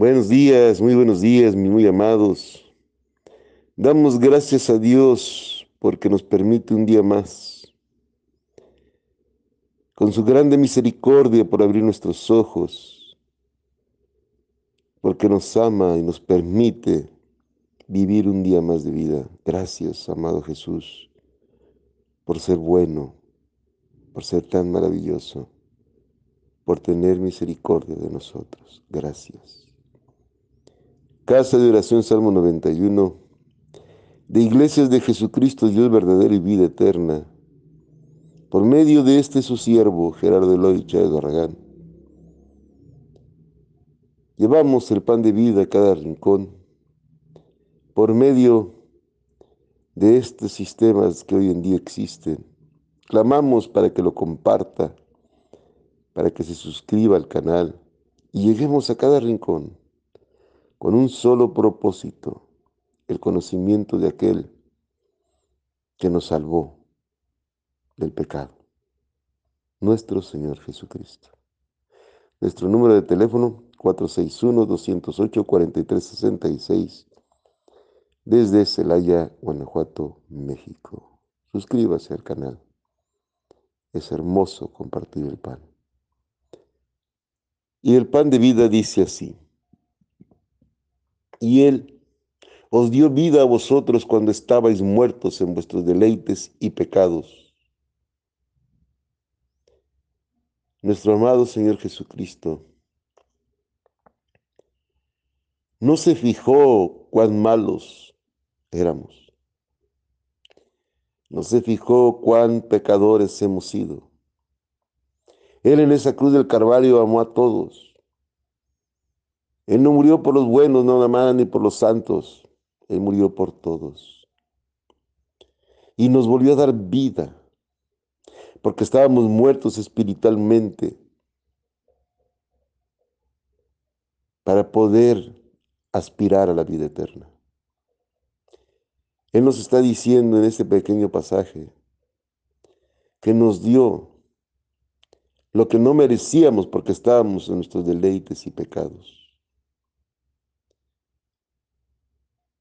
Buenos días, muy buenos días, mis muy amados. Damos gracias a Dios porque nos permite un día más. Con su grande misericordia por abrir nuestros ojos, porque nos ama y nos permite vivir un día más de vida. Gracias, amado Jesús, por ser bueno, por ser tan maravilloso, por tener misericordia de nosotros. Gracias. Casa de Oración, Salmo 91, de Iglesias de Jesucristo, Dios verdadero y vida eterna, por medio de este su siervo, Gerardo Eloy Chávez Barragán. Llevamos el pan de vida a cada rincón, por medio de estos sistemas que hoy en día existen. Clamamos para que lo comparta, para que se suscriba al canal y lleguemos a cada rincón con un solo propósito, el conocimiento de aquel que nos salvó del pecado, nuestro Señor Jesucristo. Nuestro número de teléfono 461-208-4366 desde Celaya, Guanajuato, México. Suscríbase al canal. Es hermoso compartir el pan. Y el pan de vida dice así y Él os dio vida a vosotros cuando estabais muertos en vuestros deleites y pecados. Nuestro amado Señor Jesucristo no se fijó cuán malos éramos. No se fijó cuán pecadores hemos sido. Él en esa cruz del Calvario amó a todos él no murió por los buenos nada más ni por los santos. Él murió por todos. Y nos volvió a dar vida, porque estábamos muertos espiritualmente, para poder aspirar a la vida eterna. Él nos está diciendo en este pequeño pasaje que nos dio lo que no merecíamos porque estábamos en nuestros deleites y pecados.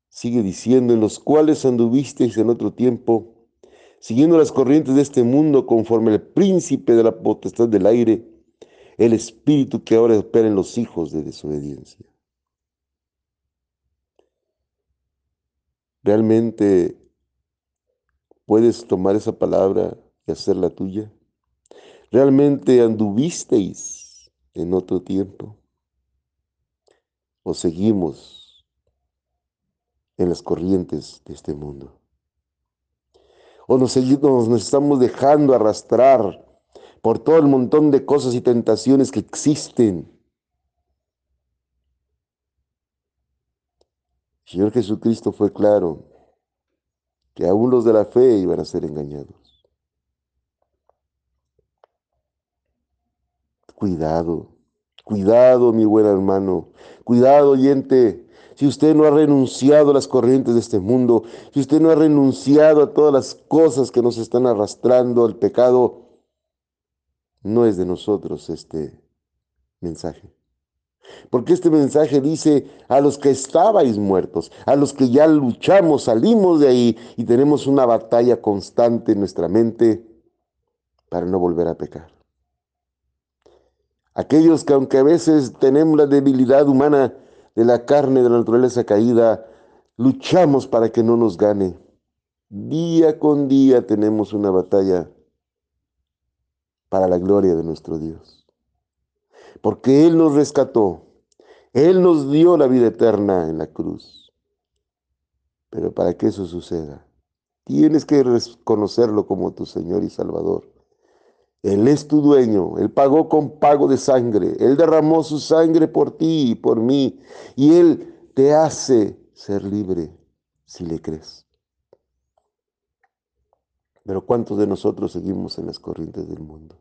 Sigue diciendo, en los cuales anduvisteis en otro tiempo, siguiendo las corrientes de este mundo conforme el príncipe de la potestad del aire, el espíritu que ahora opera en los hijos de desobediencia. ¿Realmente puedes tomar esa palabra y hacerla tuya? ¿Realmente anduvisteis en otro tiempo? ¿O seguimos en las corrientes de este mundo. O nos, nos estamos dejando arrastrar por todo el montón de cosas y tentaciones que existen. Señor Jesucristo fue claro que aún los de la fe iban a ser engañados. Cuidado, cuidado mi buen hermano, cuidado oyente, si usted no ha renunciado a las corrientes de este mundo, si usted no ha renunciado a todas las cosas que nos están arrastrando al pecado, no es de nosotros este mensaje. Porque este mensaje dice a los que estabais muertos, a los que ya luchamos, salimos de ahí y tenemos una batalla constante en nuestra mente para no volver a pecar. Aquellos que aunque a veces tenemos la debilidad humana, de la carne, de la naturaleza caída, luchamos para que no nos gane. Día con día tenemos una batalla para la gloria de nuestro Dios. Porque Él nos rescató, Él nos dio la vida eterna en la cruz. Pero para que eso suceda, tienes que reconocerlo como tu Señor y Salvador. Él es tu dueño, Él pagó con pago de sangre, Él derramó su sangre por ti y por mí, y Él te hace ser libre si le crees. Pero ¿cuántos de nosotros seguimos en las corrientes del mundo?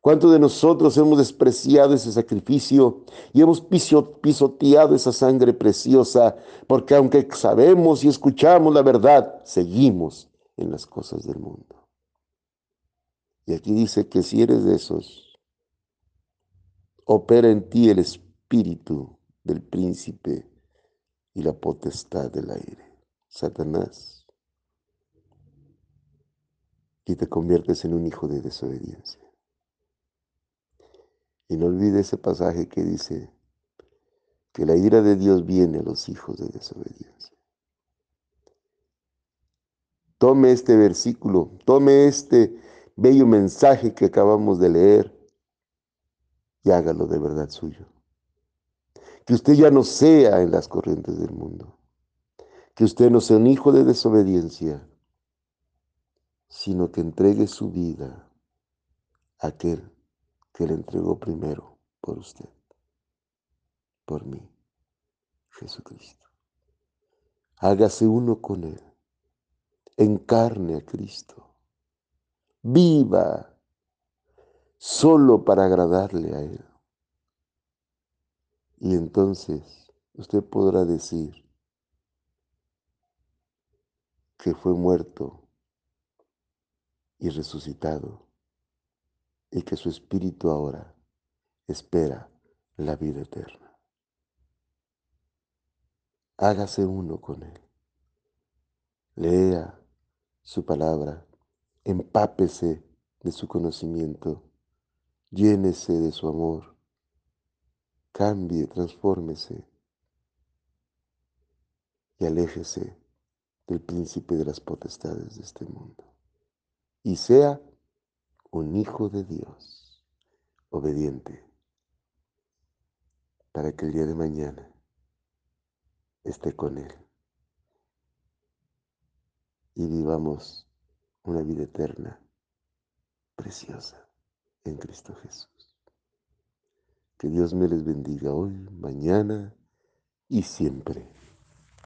¿Cuántos de nosotros hemos despreciado ese sacrificio y hemos pisoteado esa sangre preciosa? Porque aunque sabemos y escuchamos la verdad, seguimos en las cosas del mundo. Y aquí dice que si eres de esos, opera en ti el espíritu del príncipe y la potestad del aire, Satanás, y te conviertes en un hijo de desobediencia. Y no olvides ese pasaje que dice que la ira de Dios viene a los hijos de desobediencia. Tome este versículo, tome este bello mensaje que acabamos de leer y hágalo de verdad suyo. Que usted ya no sea en las corrientes del mundo. Que usted no sea un hijo de desobediencia, sino que entregue su vida a aquel que le entregó primero por usted, por mí, Jesucristo. Hágase uno con Él, encarne a Cristo, viva solo para agradarle a Él. Y entonces usted podrá decir que fue muerto y resucitado y que su espíritu ahora espera la vida eterna. Hágase uno con Él. Lea su palabra, empápese de su conocimiento, llénese de su amor, cambie, transfórmese y aléjese del príncipe de las potestades de este mundo. Y sea un hijo de Dios, obediente, para que el día de mañana esté con Él. Y vivamos una vida eterna, preciosa, en Cristo Jesús. Que Dios me les bendiga hoy, mañana y siempre.